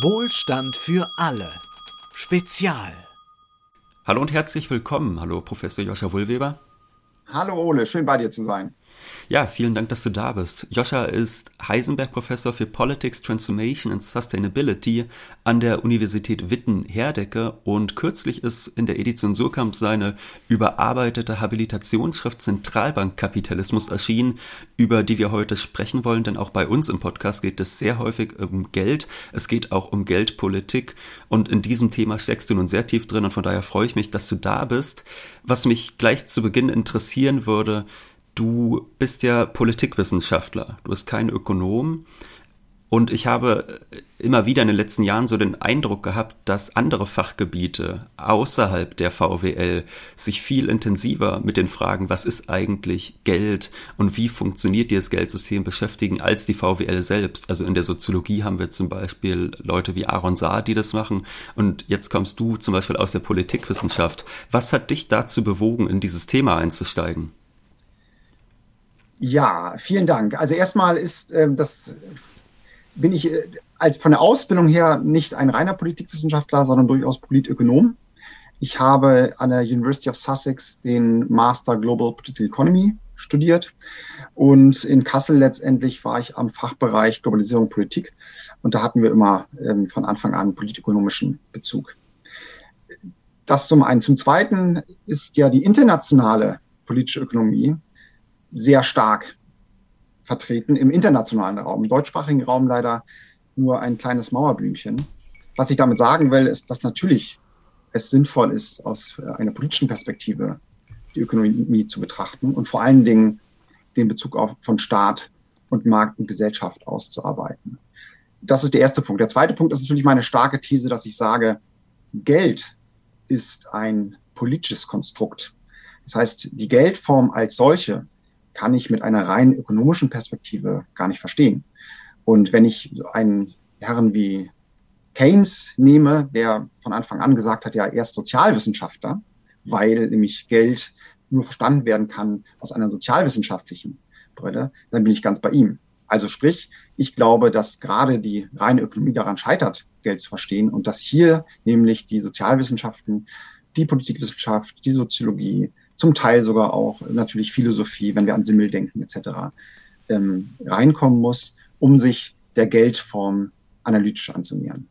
Wohlstand für alle. Spezial. Hallo und herzlich willkommen. Hallo, Professor Joscha Wohlweber. Hallo Ole, schön bei dir zu sein. Ja, vielen Dank, dass du da bist. Joscha ist Heisenberg-Professor für Politics, Transformation and Sustainability an der Universität Witten-Herdecke und kürzlich ist in der Edition Surkamp seine überarbeitete Habilitationsschrift Zentralbankkapitalismus erschienen, über die wir heute sprechen wollen, denn auch bei uns im Podcast geht es sehr häufig um Geld. Es geht auch um Geldpolitik und in diesem Thema steckst du nun sehr tief drin und von daher freue ich mich, dass du da bist. Was mich gleich zu Beginn interessieren würde, du bist ja Politikwissenschaftler, du bist kein Ökonom. Und ich habe immer wieder in den letzten Jahren so den Eindruck gehabt, dass andere Fachgebiete außerhalb der VWL sich viel intensiver mit den Fragen, was ist eigentlich Geld und wie funktioniert dieses Geldsystem beschäftigen, als die VWL selbst. Also in der Soziologie haben wir zum Beispiel Leute wie Aaron Saar, die das machen. Und jetzt kommst du zum Beispiel aus der Politikwissenschaft. Was hat dich dazu bewogen, in dieses Thema einzusteigen? Ja, vielen Dank. Also erstmal ist äh, das bin ich äh, als von der Ausbildung her nicht ein reiner Politikwissenschaftler, sondern durchaus Politökonom. Ich habe an der University of Sussex den Master Global Political Economy studiert und in Kassel letztendlich war ich am Fachbereich Globalisierung Politik und da hatten wir immer ähm, von Anfang an politökonomischen Bezug. Das zum einen. Zum zweiten ist ja die internationale politische Ökonomie sehr stark vertreten im internationalen Raum. Im deutschsprachigen Raum leider nur ein kleines Mauerblümchen. Was ich damit sagen will, ist, dass natürlich es sinnvoll ist, aus einer politischen Perspektive die Ökonomie zu betrachten und vor allen Dingen den Bezug auf, von Staat und Markt und Gesellschaft auszuarbeiten. Das ist der erste Punkt. Der zweite Punkt ist natürlich meine starke These, dass ich sage, Geld ist ein politisches Konstrukt. Das heißt, die Geldform als solche kann ich mit einer rein ökonomischen Perspektive gar nicht verstehen. Und wenn ich einen Herren wie Keynes nehme, der von Anfang an gesagt hat, ja, er ist Sozialwissenschaftler, weil nämlich Geld nur verstanden werden kann aus einer sozialwissenschaftlichen Brille, dann bin ich ganz bei ihm. Also sprich, ich glaube, dass gerade die reine Ökonomie daran scheitert, Geld zu verstehen und dass hier nämlich die Sozialwissenschaften, die Politikwissenschaft, die Soziologie, zum Teil sogar auch natürlich Philosophie, wenn wir an Simmel denken etc., ähm, reinkommen muss, um sich der Geldform analytisch anzunähern.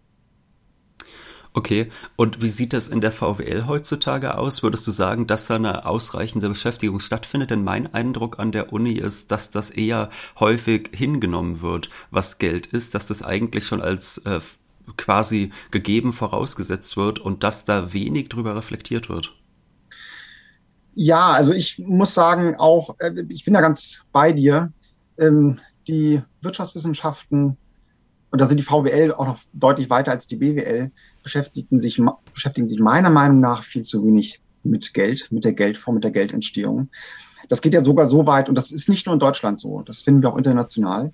Okay, und wie sieht das in der VWL heutzutage aus? Würdest du sagen, dass da eine ausreichende Beschäftigung stattfindet? Denn mein Eindruck an der Uni ist, dass das eher häufig hingenommen wird, was Geld ist, dass das eigentlich schon als äh, quasi gegeben vorausgesetzt wird und dass da wenig drüber reflektiert wird. Ja, also ich muss sagen, auch, äh, ich bin da ganz bei dir. Ähm, die Wirtschaftswissenschaften, und da sind die VWL auch noch deutlich weiter als die BWL, beschäftigen sich, beschäftigen sich meiner Meinung nach viel zu wenig mit Geld, mit der Geldform, mit der Geldentstehung. Das geht ja sogar so weit, und das ist nicht nur in Deutschland so, das finden wir auch international.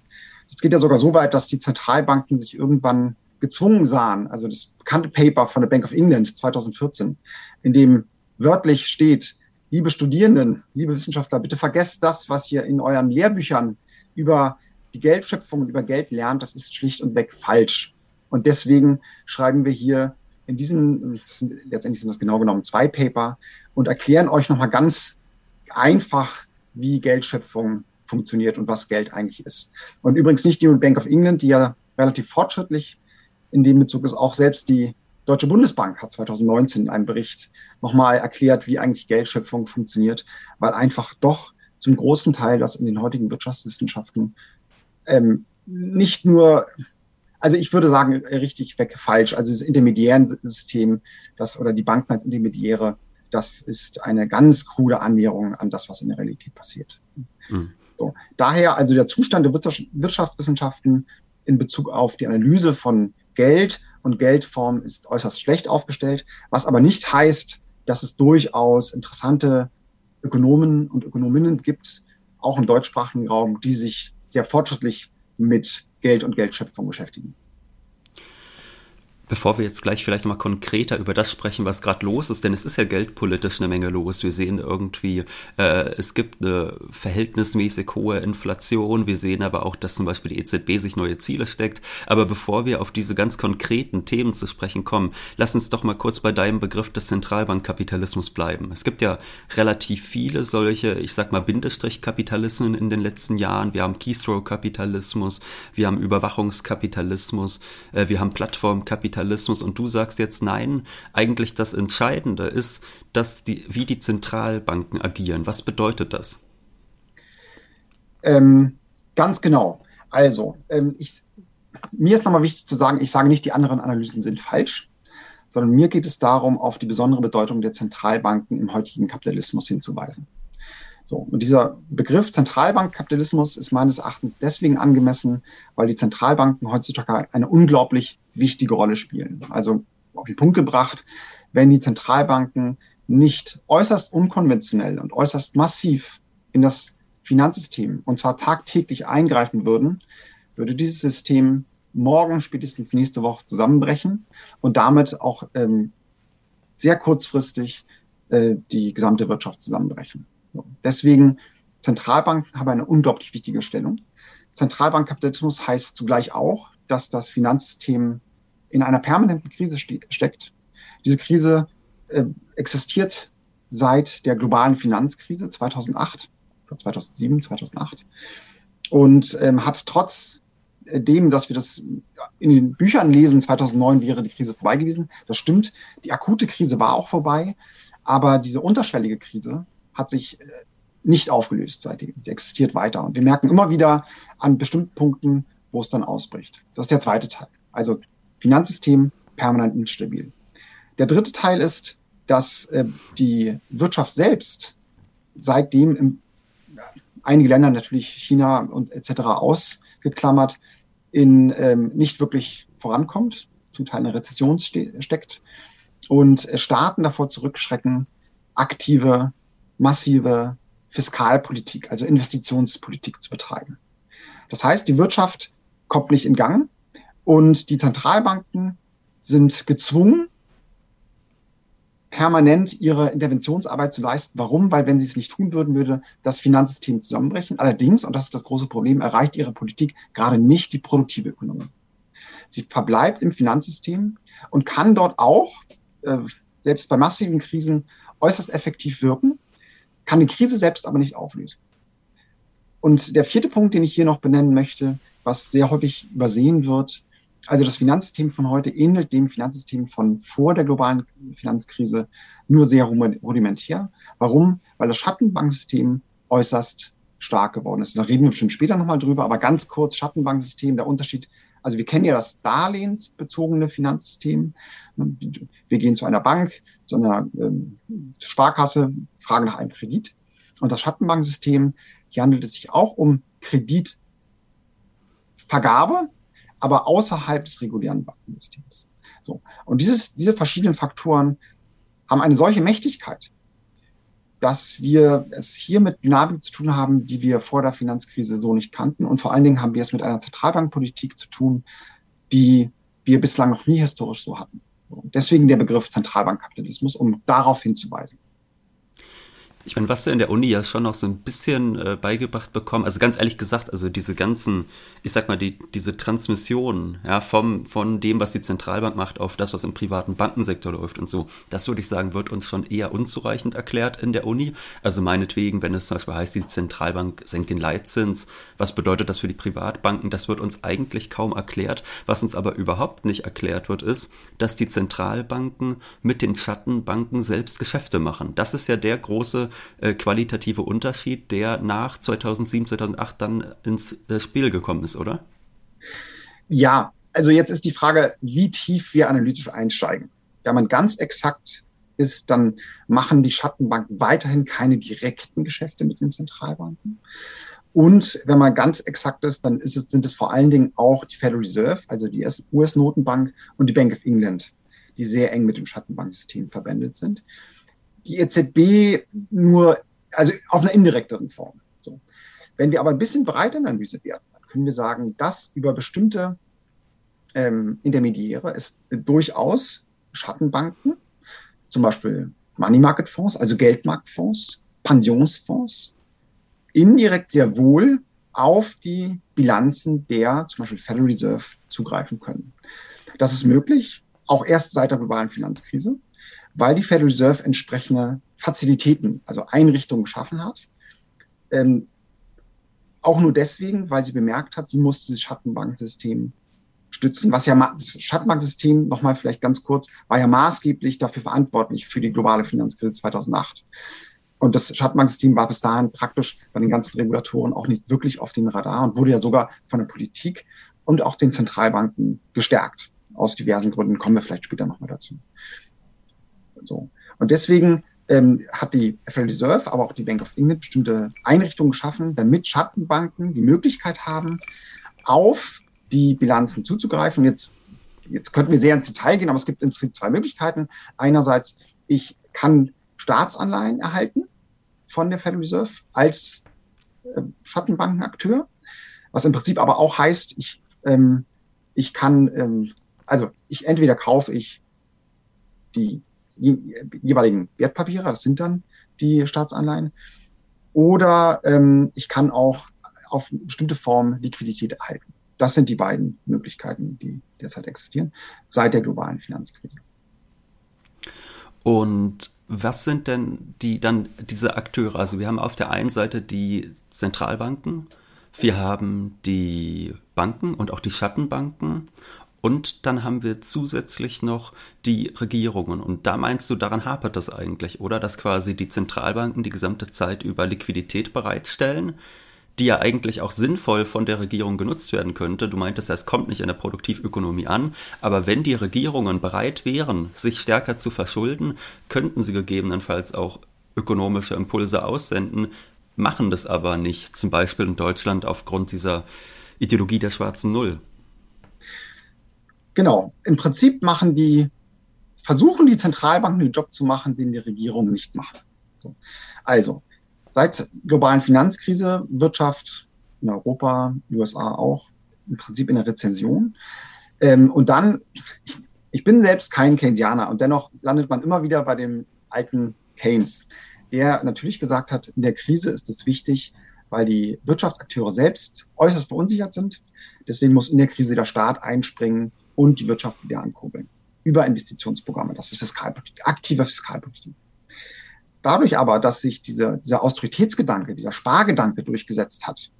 Das geht ja sogar so weit, dass die Zentralbanken sich irgendwann gezwungen sahen, also das bekannte Paper von der Bank of England 2014, in dem wörtlich steht, liebe Studierenden, liebe Wissenschaftler, bitte vergesst das, was ihr in euren Lehrbüchern über die Geldschöpfung und über Geld lernt. Das ist schlicht und weg falsch. Und deswegen schreiben wir hier in diesen, sind, letztendlich sind das genau genommen zwei Paper und erklären euch nochmal ganz einfach, wie Geldschöpfung funktioniert und was Geld eigentlich ist. Und übrigens nicht die Bank of England, die ja relativ fortschrittlich in dem Bezug ist, auch selbst die Deutsche Bundesbank hat 2019 in einem Bericht nochmal erklärt, wie eigentlich Geldschöpfung funktioniert, weil einfach doch zum großen Teil das in den heutigen Wirtschaftswissenschaften ähm, nicht nur, also ich würde sagen, richtig weg falsch. Also das intermediären System, das oder die Banken als Intermediäre, das ist eine ganz krude Annäherung an das, was in der Realität passiert. Mhm. So. Daher also der Zustand der Wirtschaftswissenschaften in Bezug auf die Analyse von Geld und Geldform ist äußerst schlecht aufgestellt, was aber nicht heißt, dass es durchaus interessante Ökonomen und Ökonominnen gibt, auch im deutschsprachigen Raum, die sich sehr fortschrittlich mit Geld und Geldschöpfung beschäftigen. Bevor wir jetzt gleich vielleicht mal konkreter über das sprechen, was gerade los ist, denn es ist ja geldpolitisch eine Menge los. Wir sehen irgendwie, äh, es gibt eine verhältnismäßig hohe Inflation. Wir sehen aber auch, dass zum Beispiel die EZB sich neue Ziele steckt. Aber bevor wir auf diese ganz konkreten Themen zu sprechen kommen, lass uns doch mal kurz bei deinem Begriff des Zentralbankkapitalismus bleiben. Es gibt ja relativ viele solche, ich sag mal, Bindestrichkapitalismen in den letzten Jahren. Wir haben Keystroke-Kapitalismus, wir haben Überwachungskapitalismus, äh, wir haben Plattformkapitalismus. Kapitalismus und du sagst jetzt nein, eigentlich das Entscheidende ist, dass die, wie die Zentralbanken agieren. Was bedeutet das? Ähm, ganz genau. Also, ähm, ich, mir ist nochmal wichtig zu sagen, ich sage nicht, die anderen Analysen sind falsch, sondern mir geht es darum, auf die besondere Bedeutung der Zentralbanken im heutigen Kapitalismus hinzuweisen. So, und dieser Begriff Zentralbankkapitalismus ist meines Erachtens deswegen angemessen, weil die Zentralbanken heutzutage eine unglaublich wichtige Rolle spielen. Also auf den Punkt gebracht, wenn die Zentralbanken nicht äußerst unkonventionell und äußerst massiv in das Finanzsystem und zwar tagtäglich eingreifen würden, würde dieses System morgen, spätestens nächste Woche zusammenbrechen und damit auch ähm, sehr kurzfristig äh, die gesamte Wirtschaft zusammenbrechen. Deswegen, Zentralbanken haben eine unglaublich wichtige Stellung. Zentralbankkapitalismus heißt zugleich auch, dass das Finanzsystem in einer permanenten Krise ste steckt. Diese Krise äh, existiert seit der globalen Finanzkrise 2008, 2007, 2008 und ähm, hat trotz dem, dass wir das in den Büchern lesen, 2009 wäre die Krise vorbei gewesen. Das stimmt. Die akute Krise war auch vorbei. Aber diese unterschwellige Krise hat sich äh, nicht aufgelöst seitdem. Sie existiert weiter. Und wir merken immer wieder an bestimmten Punkten, wo es dann ausbricht. Das ist der zweite Teil. Also Finanzsystem permanent instabil. Der dritte Teil ist, dass äh, die Wirtschaft selbst seitdem im, einige Länder natürlich China und etc. ausgeklammert in ähm, nicht wirklich vorankommt, zum Teil in einer Rezession ste steckt und äh, Staaten davor zurückschrecken, aktive massive Fiskalpolitik, also Investitionspolitik zu betreiben. Das heißt, die Wirtschaft kommt nicht in Gang und die Zentralbanken sind gezwungen, permanent ihre Interventionsarbeit zu leisten. Warum? Weil wenn sie es nicht tun würden, würde das Finanzsystem zusammenbrechen. Allerdings, und das ist das große Problem, erreicht ihre Politik gerade nicht die produktive Ökonomie. Sie verbleibt im Finanzsystem und kann dort auch, äh, selbst bei massiven Krisen, äußerst effektiv wirken kann die Krise selbst aber nicht auflösen. Und der vierte Punkt, den ich hier noch benennen möchte, was sehr häufig übersehen wird, also das Finanzsystem von heute ähnelt dem Finanzsystem von vor der globalen Finanzkrise nur sehr rudimentär. Warum? Weil das Schattenbanksystem äußerst stark geworden ist. Da reden wir bestimmt später nochmal drüber, aber ganz kurz Schattenbanksystem, der Unterschied also wir kennen ja das darlehensbezogene Finanzsystem. Wir gehen zu einer Bank, zu einer ähm, Sparkasse, fragen nach einem Kredit. Und das Schattenbanksystem, hier handelt es sich auch um Kreditvergabe, aber außerhalb des regulären Bankensystems. So. Und dieses, diese verschiedenen Faktoren haben eine solche Mächtigkeit, dass wir es hier mit Dynamik zu tun haben, die wir vor der Finanzkrise so nicht kannten. Und vor allen Dingen haben wir es mit einer Zentralbankpolitik zu tun, die wir bislang noch nie historisch so hatten. Deswegen der Begriff Zentralbankkapitalismus, um darauf hinzuweisen. Ich meine, was wir in der Uni ja schon noch so ein bisschen äh, beigebracht bekommen, also ganz ehrlich gesagt, also diese ganzen, ich sag mal, die, diese Transmission, ja, vom, von dem, was die Zentralbank macht, auf das, was im privaten Bankensektor läuft und so, das würde ich sagen, wird uns schon eher unzureichend erklärt in der Uni. Also meinetwegen, wenn es zum Beispiel heißt, die Zentralbank senkt den Leitzins, was bedeutet das für die Privatbanken? Das wird uns eigentlich kaum erklärt. Was uns aber überhaupt nicht erklärt wird, ist, dass die Zentralbanken mit den Schattenbanken selbst Geschäfte machen. Das ist ja der große äh, qualitative Unterschied, der nach 2007, 2008 dann ins äh, Spiel gekommen ist, oder? Ja, also jetzt ist die Frage, wie tief wir analytisch einsteigen. Wenn man ganz exakt ist, dann machen die Schattenbanken weiterhin keine direkten Geschäfte mit den Zentralbanken. Und wenn man ganz exakt ist, dann ist es, sind es vor allen Dingen auch die Federal Reserve, also die US-Notenbank und die Bank of England, die sehr eng mit dem Schattenbanksystem verbändet sind die EZB nur, also auf einer indirekteren Form. So. Wenn wir aber ein bisschen breiter analysiert werden, dann können wir sagen, dass über bestimmte ähm, Intermediäre es durchaus Schattenbanken, zum Beispiel Money Market Fonds, also Geldmarktfonds, Pensionsfonds, indirekt sehr wohl auf die Bilanzen der zum Beispiel Federal Reserve zugreifen können. Das ist möglich, auch erst seit der globalen Finanzkrise, weil die Federal Reserve entsprechende Fazilitäten, also Einrichtungen geschaffen hat. Ähm, auch nur deswegen, weil sie bemerkt hat, sie muss dieses Schattenbanksystem stützen, was ja das Schattenbanksystem, nochmal vielleicht ganz kurz, war ja maßgeblich dafür verantwortlich für die globale Finanzkrise 2008. Und das Schattenbanksystem war bis dahin praktisch bei den ganzen Regulatoren auch nicht wirklich auf dem Radar und wurde ja sogar von der Politik und auch den Zentralbanken gestärkt. Aus diversen Gründen kommen wir vielleicht später nochmal dazu. So. Und deswegen ähm, hat die Federal Reserve, aber auch die Bank of England bestimmte Einrichtungen geschaffen, damit Schattenbanken die Möglichkeit haben, auf die Bilanzen zuzugreifen. Jetzt, jetzt könnten wir sehr ins Detail gehen, aber es gibt im Prinzip zwei Möglichkeiten. Einerseits, ich kann Staatsanleihen erhalten von der Federal Reserve als äh, Schattenbankenakteur, was im Prinzip aber auch heißt, ich, ähm, ich kann, ähm, also ich entweder kaufe ich die jeweiligen Wertpapiere, das sind dann die Staatsanleihen, oder ähm, ich kann auch auf bestimmte Form Liquidität erhalten. Das sind die beiden Möglichkeiten, die derzeit existieren, seit der globalen Finanzkrise. Und was sind denn die dann diese Akteure? Also wir haben auf der einen Seite die Zentralbanken, wir haben die Banken und auch die Schattenbanken und dann haben wir zusätzlich noch die Regierungen. Und da meinst du, daran hapert das eigentlich, oder? Dass quasi die Zentralbanken die gesamte Zeit über Liquidität bereitstellen, die ja eigentlich auch sinnvoll von der Regierung genutzt werden könnte. Du meintest, es kommt nicht in der Produktivökonomie an, aber wenn die Regierungen bereit wären, sich stärker zu verschulden, könnten sie gegebenenfalls auch ökonomische Impulse aussenden, machen das aber nicht, zum Beispiel in Deutschland aufgrund dieser Ideologie der schwarzen Null. Genau, im Prinzip machen die, versuchen die Zentralbanken den Job zu machen, den die Regierung nicht macht. Also, seit globalen Finanzkrise, Wirtschaft in Europa, USA auch, im Prinzip in der Rezession. Ähm, und dann, ich, ich bin selbst kein Keynesianer und dennoch landet man immer wieder bei dem alten Keynes, der natürlich gesagt hat, in der Krise ist es wichtig, weil die Wirtschaftsakteure selbst äußerst verunsichert sind. Deswegen muss in der Krise der Staat einspringen und die Wirtschaft wieder ankurbeln. Über Investitionsprogramme. Das ist Fiskalpolitik, aktive Fiskalpolitik. Dadurch aber, dass sich dieser, dieser Austeritätsgedanke, dieser Spargedanke durchgesetzt hat,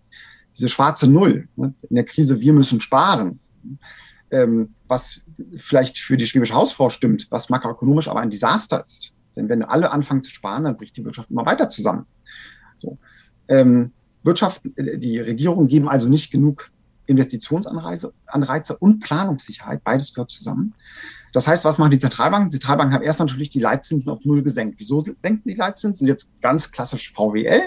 diese schwarze Null ne, in der Krise, wir müssen sparen, ähm, was vielleicht für die schwäbische Hausfrau stimmt, was makroökonomisch aber ein Desaster ist. Denn wenn alle anfangen zu sparen, dann bricht die Wirtschaft immer weiter zusammen. So. Ähm, Wirtschaft, äh, die Regierungen geben also nicht genug Investitionsanreize Anreize und Planungssicherheit. Beides gehört zusammen. Das heißt, was machen die Zentralbanken? Die Zentralbanken haben erstmal natürlich die Leitzinsen auf Null gesenkt. Wieso senken die Leitzinsen? Jetzt ganz klassisch VWL.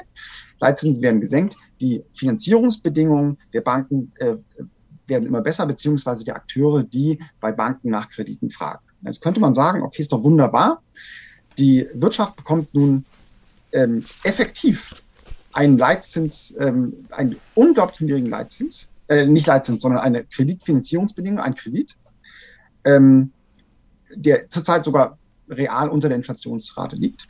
Leitzinsen werden gesenkt. Die Finanzierungsbedingungen der Banken äh, werden immer besser, beziehungsweise die Akteure, die bei Banken nach Krediten fragen. Jetzt könnte man sagen, okay, ist doch wunderbar. Die Wirtschaft bekommt nun ähm, effektiv einen Leitzins, ähm, einen unglaublich niedrigen Leitzins, äh, nicht Leitzins, sondern eine Kreditfinanzierungsbedingung, ein Kredit. Ähm, der zurzeit sogar real unter der Inflationsrate liegt,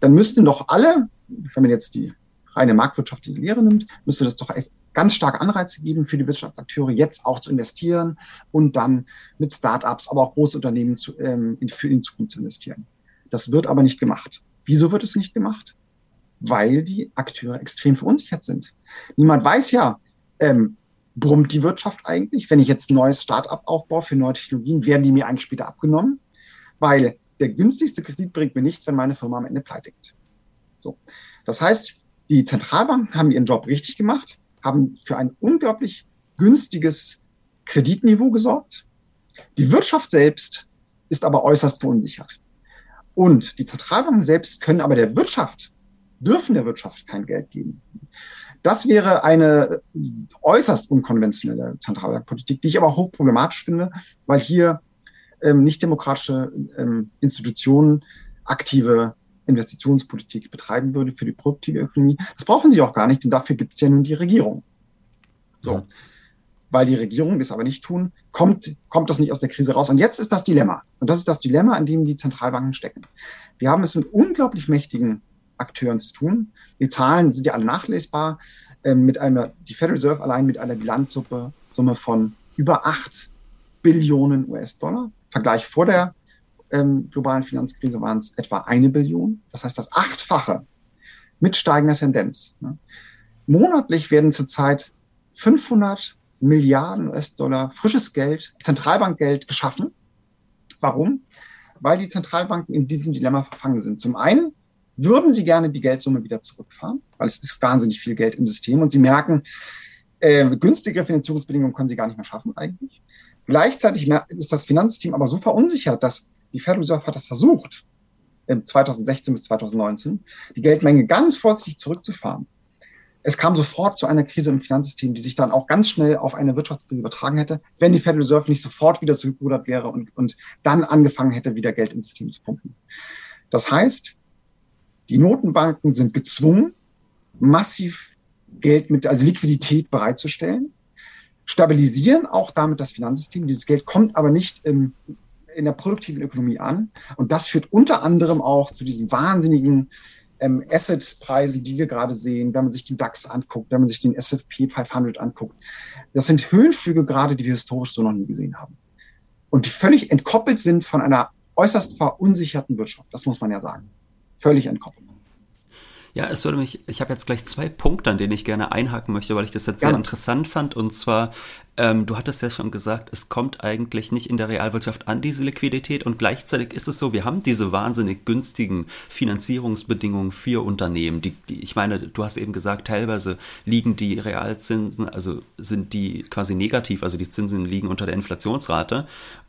dann müssten doch alle, wenn man jetzt die reine marktwirtschaftliche Lehre nimmt, müsste das doch ganz stark Anreize geben für die Wirtschaftsakteure, jetzt auch zu investieren und dann mit Startups, aber auch Großunternehmen zu, ähm, in, für in Zukunft zu investieren. Das wird aber nicht gemacht. Wieso wird es nicht gemacht? Weil die Akteure extrem verunsichert sind. Niemand weiß ja, ähm, brummt die Wirtschaft eigentlich? Wenn ich jetzt ein neues Start-up aufbaue für neue Technologien, werden die mir eigentlich später abgenommen? Weil der günstigste Kredit bringt mir nichts, wenn meine Firma am Ende pleite geht. So. Das heißt, die Zentralbanken haben ihren Job richtig gemacht, haben für ein unglaublich günstiges Kreditniveau gesorgt. Die Wirtschaft selbst ist aber äußerst verunsichert. Und die Zentralbanken selbst können aber der Wirtschaft, dürfen der Wirtschaft kein Geld geben. Das wäre eine äußerst unkonventionelle Zentralbankpolitik, die ich aber hochproblematisch finde, weil hier ähm, nicht demokratische ähm, Institutionen aktive Investitionspolitik betreiben würde für die produktive Ökonomie. Das brauchen sie auch gar nicht, denn dafür gibt es ja nun die Regierung. So. Ja. weil die Regierungen das aber nicht tun, kommt, kommt das nicht aus der Krise raus. Und jetzt ist das Dilemma. Und das ist das Dilemma, an dem die Zentralbanken stecken. Wir haben es mit unglaublich mächtigen Akteuren zu tun. Die Zahlen sind ja alle nachlesbar. Ähm, mit einer, die Federal Reserve allein mit einer Bilanzsumme Summe von über acht Billionen US-Dollar. Vergleich vor der ähm, globalen Finanzkrise waren es etwa eine Billion. Das heißt, das Achtfache mit steigender Tendenz. Ne? Monatlich werden zurzeit 500 Milliarden US-Dollar frisches Geld, Zentralbankgeld geschaffen. Warum? Weil die Zentralbanken in diesem Dilemma verfangen sind. Zum einen würden sie gerne die Geldsumme wieder zurückfahren, weil es ist wahnsinnig viel Geld im System und sie merken, äh, günstige Finanzierungsbedingungen können sie gar nicht mehr schaffen eigentlich. Gleichzeitig ist das Finanzteam aber so verunsichert, dass die Federal Reserve hat das versucht, 2016 bis 2019, die Geldmenge ganz vorsichtig zurückzufahren. Es kam sofort zu einer Krise im Finanzsystem, die sich dann auch ganz schnell auf eine Wirtschaftskrise übertragen hätte, wenn die Federal Reserve nicht sofort wieder zurückgerudert wäre und, und dann angefangen hätte, wieder Geld ins System zu pumpen. Das heißt, die Notenbanken sind gezwungen, massiv Geld mit, also Liquidität bereitzustellen, stabilisieren auch damit das Finanzsystem. Dieses Geld kommt aber nicht im, in der produktiven Ökonomie an. Und das führt unter anderem auch zu diesen wahnsinnigen ähm, Asset-Preisen, die wir gerade sehen, wenn man sich den DAX anguckt, wenn man sich den S&P 500 anguckt. Das sind Höhenflüge gerade, die wir historisch so noch nie gesehen haben. Und die völlig entkoppelt sind von einer äußerst verunsicherten Wirtschaft. Das muss man ja sagen. Völlig entkoppelt. Ja, es würde mich, ich habe jetzt gleich zwei Punkte, an denen ich gerne einhaken möchte, weil ich das jetzt sehr interessant fand. Und zwar ähm, du hattest ja schon gesagt, es kommt eigentlich nicht in der Realwirtschaft an, diese Liquidität. Und gleichzeitig ist es so, wir haben diese wahnsinnig günstigen Finanzierungsbedingungen für Unternehmen. Die, die, ich meine, du hast eben gesagt, teilweise liegen die Realzinsen, also sind die quasi negativ, also die Zinsen liegen unter der Inflationsrate.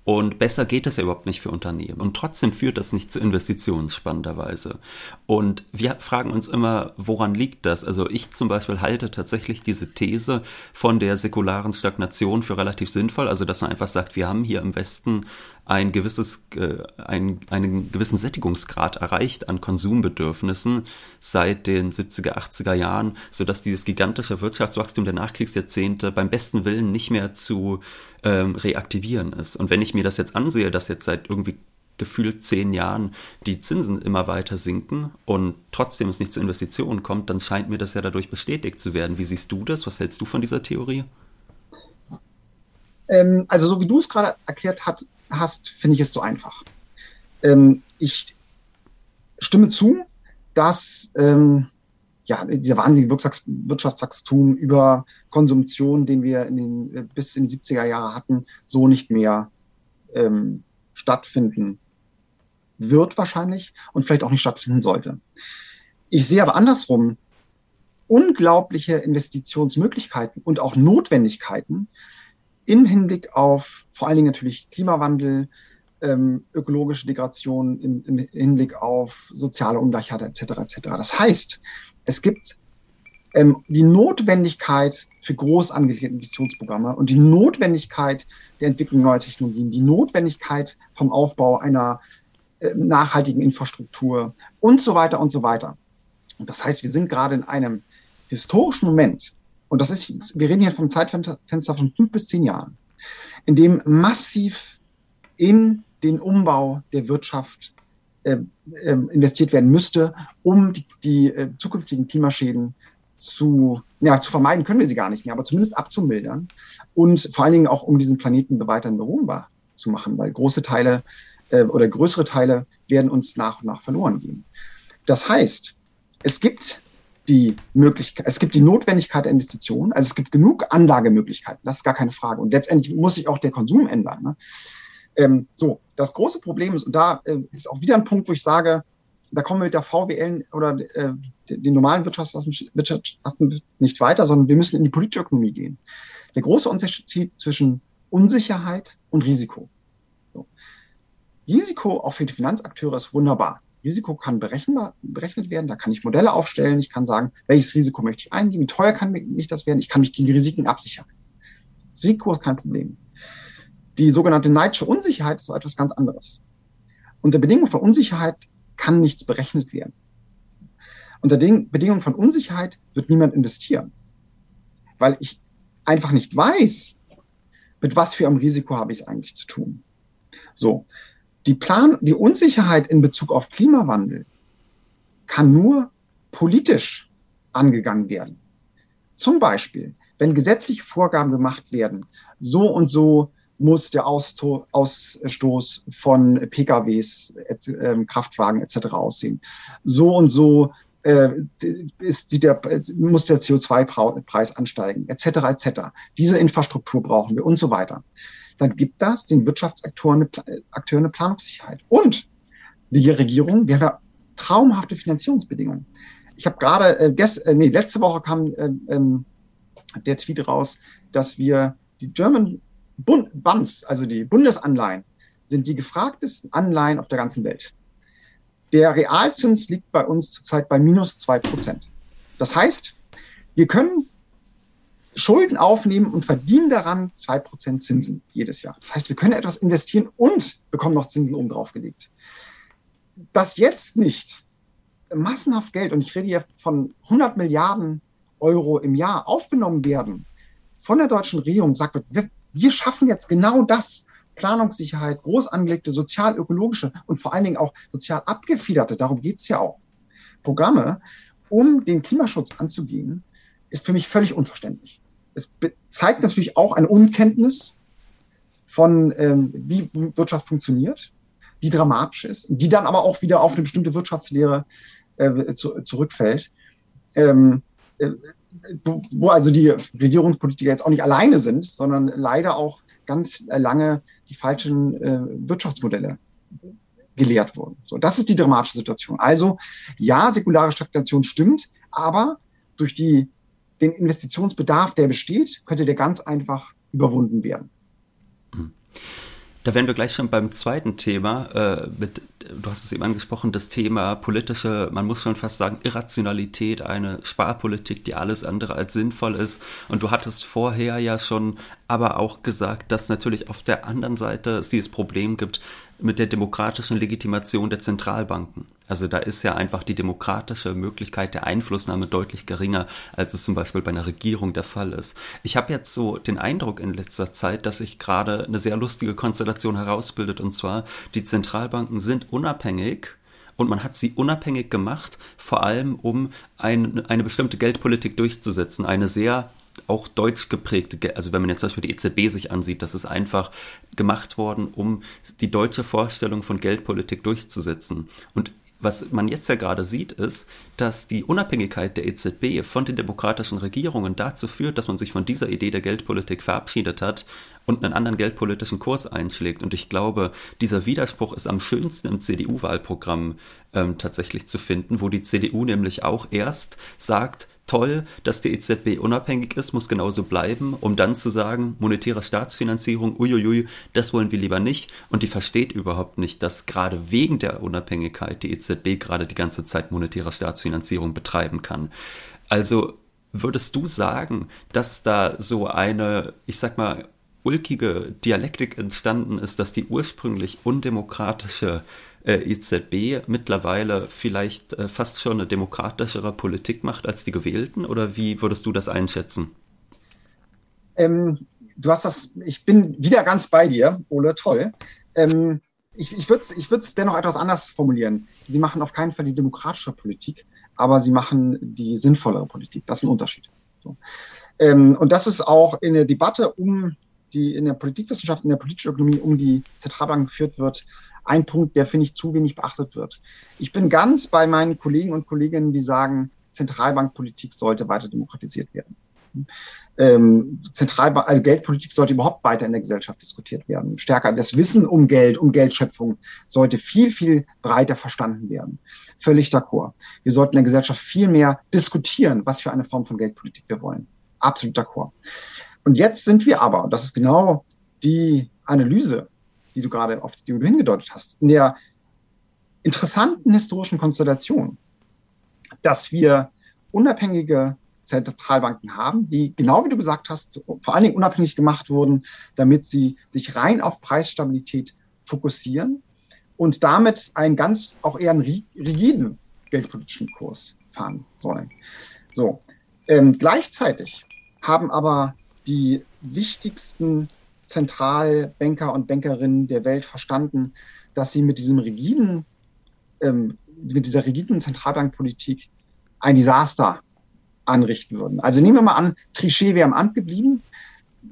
Und besser geht es ja überhaupt nicht für Unternehmen. Und trotzdem führt das nicht zu Investitionen, spannenderweise. Und wir fragen uns immer, woran liegt das? Also ich zum Beispiel halte tatsächlich diese These von der säkularen Stagnation für relativ sinnvoll. Also, dass man einfach sagt, wir haben hier im Westen ein gewisses, äh, ein, einen gewissen Sättigungsgrad erreicht an Konsumbedürfnissen seit den 70er, 80er Jahren, sodass dieses gigantische Wirtschaftswachstum der Nachkriegsjahrzehnte beim besten Willen nicht mehr zu ähm, reaktivieren ist. Und wenn ich mir das jetzt ansehe, dass jetzt seit irgendwie gefühlt zehn Jahren die Zinsen immer weiter sinken und trotzdem es nicht zu Investitionen kommt, dann scheint mir das ja dadurch bestätigt zu werden. Wie siehst du das? Was hältst du von dieser Theorie? Ähm, also so wie du es gerade erklärt hat, hast, finde ich es zu einfach. Ähm, ich stimme zu, dass ähm, ja, dieser wahnsinnige Wirtschaftswachstum über Konsumption, den wir in den, äh, bis in die 70er Jahre hatten, so nicht mehr ähm, stattfinden wird wahrscheinlich und vielleicht auch nicht stattfinden sollte. Ich sehe aber andersrum unglaubliche Investitionsmöglichkeiten und auch Notwendigkeiten, im Hinblick auf vor allen Dingen natürlich Klimawandel, ähm, ökologische Degradation, im, im Hinblick auf soziale Ungleichheit etc. etc. Das heißt, es gibt ähm, die Notwendigkeit für groß angelegte Investitionsprogramme und die Notwendigkeit der Entwicklung neuer Technologien, die Notwendigkeit vom Aufbau einer äh, nachhaltigen Infrastruktur und so weiter und so weiter. Und das heißt, wir sind gerade in einem historischen Moment, und das ist, wir reden hier vom Zeitfenster von fünf bis zehn Jahren, in dem massiv in den Umbau der Wirtschaft äh, äh, investiert werden müsste, um die, die äh, zukünftigen Klimaschäden zu, ja, zu vermeiden können wir sie gar nicht mehr, aber zumindest abzumildern und vor allen Dingen auch um diesen Planeten weiterhin bewohnbar zu machen, weil große Teile äh, oder größere Teile werden uns nach und nach verloren gehen. Das heißt, es gibt die Möglichkeit, es gibt die Notwendigkeit der Investitionen, also es gibt genug Anlagemöglichkeiten, das ist gar keine Frage. Und letztendlich muss sich auch der Konsum ändern. Ne? Ähm, so, das große Problem ist, und da äh, ist auch wieder ein Punkt, wo ich sage, da kommen wir mit der VWL oder äh, den normalen Wirtschaftswissenschaften nicht weiter, sondern wir müssen in die politische Ökonomie gehen. Der große Unterschied zwischen Unsicherheit und Risiko. So. Risiko auch für die Finanzakteure ist wunderbar. Risiko kann berechnet werden. Da kann ich Modelle aufstellen. Ich kann sagen, welches Risiko möchte ich eingehen, wie teuer kann mich das werden. Ich kann mich gegen Risiken absichern. Risiko ist kein Problem. Die sogenannte Neidische Unsicherheit ist so etwas ganz anderes. Unter Bedingungen von Unsicherheit kann nichts berechnet werden. Unter den Bedingungen von Unsicherheit wird niemand investieren, weil ich einfach nicht weiß, mit was für einem Risiko habe ich es eigentlich zu tun? So. Die Plan, die Unsicherheit in Bezug auf Klimawandel kann nur politisch angegangen werden. Zum Beispiel, wenn gesetzliche Vorgaben gemacht werden, so und so muss der Ausstoß von PKWs, äh, Kraftwagen etc. aussehen. So und so äh, ist der, muss der CO2-Preis ansteigen, etc. etc. Diese Infrastruktur brauchen wir und so weiter. Dann gibt das den Wirtschaftsakteuren eine, eine Planungssicherheit. Und die Regierung, wir haben ja traumhafte Finanzierungsbedingungen. Ich habe gerade, äh, äh, nee, letzte Woche kam äh, ähm, der Tweet raus, dass wir die German Bund Bonds, also die Bundesanleihen, sind die gefragtesten Anleihen auf der ganzen Welt. Der Realzins liegt bei uns zurzeit bei minus zwei Prozent. Das heißt, wir können Schulden aufnehmen und verdienen daran zwei Prozent Zinsen jedes Jahr. Das heißt, wir können etwas investieren und bekommen noch Zinsen oben drauf gelegt. Dass jetzt nicht massenhaft Geld, und ich rede hier von 100 Milliarden Euro im Jahr, aufgenommen werden von der deutschen Regierung, sagt wird, wir, wir schaffen jetzt genau das, Planungssicherheit, groß angelegte sozial-ökologische und vor allen Dingen auch sozial abgefederte, darum geht's ja auch, Programme, um den Klimaschutz anzugehen, ist für mich völlig unverständlich. Es zeigt natürlich auch eine Unkenntnis von, ähm, wie Wirtschaft funktioniert, die dramatisch ist, die dann aber auch wieder auf eine bestimmte Wirtschaftslehre äh, zu, zurückfällt. Ähm, äh, wo, wo also die Regierungspolitiker jetzt auch nicht alleine sind, sondern leider auch ganz lange die falschen äh, Wirtschaftsmodelle gelehrt wurden. So, das ist die dramatische Situation. Also ja, säkulare Stagnation stimmt, aber durch die, den Investitionsbedarf, der besteht, könnte der ganz einfach überwunden werden. Da wären wir gleich schon beim zweiten Thema. Äh, mit, du hast es eben angesprochen, das Thema politische, man muss schon fast sagen, Irrationalität, eine Sparpolitik, die alles andere als sinnvoll ist. Und du hattest vorher ja schon aber auch gesagt, dass natürlich auf der anderen Seite es dieses Problem gibt mit der demokratischen Legitimation der Zentralbanken. Also da ist ja einfach die demokratische Möglichkeit der Einflussnahme deutlich geringer, als es zum Beispiel bei einer Regierung der Fall ist. Ich habe jetzt so den Eindruck in letzter Zeit, dass sich gerade eine sehr lustige Konstellation herausbildet, und zwar die Zentralbanken sind unabhängig, und man hat sie unabhängig gemacht, vor allem um ein, eine bestimmte Geldpolitik durchzusetzen, eine sehr auch deutsch geprägte, also wenn man jetzt zum Beispiel die EZB sich ansieht, das ist einfach gemacht worden, um die deutsche Vorstellung von Geldpolitik durchzusetzen. Und was man jetzt ja gerade sieht, ist, dass die Unabhängigkeit der EZB von den demokratischen Regierungen dazu führt, dass man sich von dieser Idee der Geldpolitik verabschiedet hat und einen anderen geldpolitischen Kurs einschlägt. Und ich glaube, dieser Widerspruch ist am schönsten im CDU-Wahlprogramm ähm, tatsächlich zu finden, wo die CDU nämlich auch erst sagt, toll, dass die EZB unabhängig ist, muss genauso bleiben, um dann zu sagen, monetäre Staatsfinanzierung, uiuiui, das wollen wir lieber nicht. Und die versteht überhaupt nicht, dass gerade wegen der Unabhängigkeit die EZB gerade die ganze Zeit monetäre Staatsfinanzierung betreiben kann. Also würdest du sagen, dass da so eine, ich sag mal, ulkige Dialektik entstanden ist, dass die ursprünglich undemokratische äh, EZB mittlerweile vielleicht äh, fast schon eine demokratischere Politik macht als die gewählten? Oder wie würdest du das einschätzen? Ähm, du hast das, ich bin wieder ganz bei dir, Ole, toll. Ähm, ich ich würde es ich dennoch etwas anders formulieren. Sie machen auf keinen Fall die demokratische Politik, aber sie machen die sinnvollere Politik. Das ist ein Unterschied. So. Ähm, und das ist auch in der Debatte um die in der Politikwissenschaft, in der politischen Ökonomie um die Zentralbank geführt wird, ein Punkt, der, finde ich, zu wenig beachtet wird. Ich bin ganz bei meinen Kollegen und Kolleginnen, die sagen, Zentralbankpolitik sollte weiter demokratisiert werden. Ähm, Zentralbank, also Geldpolitik sollte überhaupt weiter in der Gesellschaft diskutiert werden. Stärker. Das Wissen um Geld, um Geldschöpfung sollte viel, viel breiter verstanden werden. Völlig d'accord. Wir sollten in der Gesellschaft viel mehr diskutieren, was für eine Form von Geldpolitik wir wollen. Absolut d'accord. Und jetzt sind wir aber, und das ist genau die Analyse, die du gerade auf die du hingedeutet hast, in der interessanten historischen Konstellation, dass wir unabhängige Zentralbanken haben, die, genau wie du gesagt hast, vor allen Dingen unabhängig gemacht wurden, damit sie sich rein auf Preisstabilität fokussieren und damit einen ganz, auch eher einen rigiden geldpolitischen Kurs fahren sollen. So. Ähm, gleichzeitig haben aber die wichtigsten Zentralbanker und Bankerinnen der Welt verstanden, dass sie mit diesem rigiden, ähm, mit dieser rigiden Zentralbankpolitik ein Desaster anrichten würden. Also nehmen wir mal an, Trichet wäre am Amt geblieben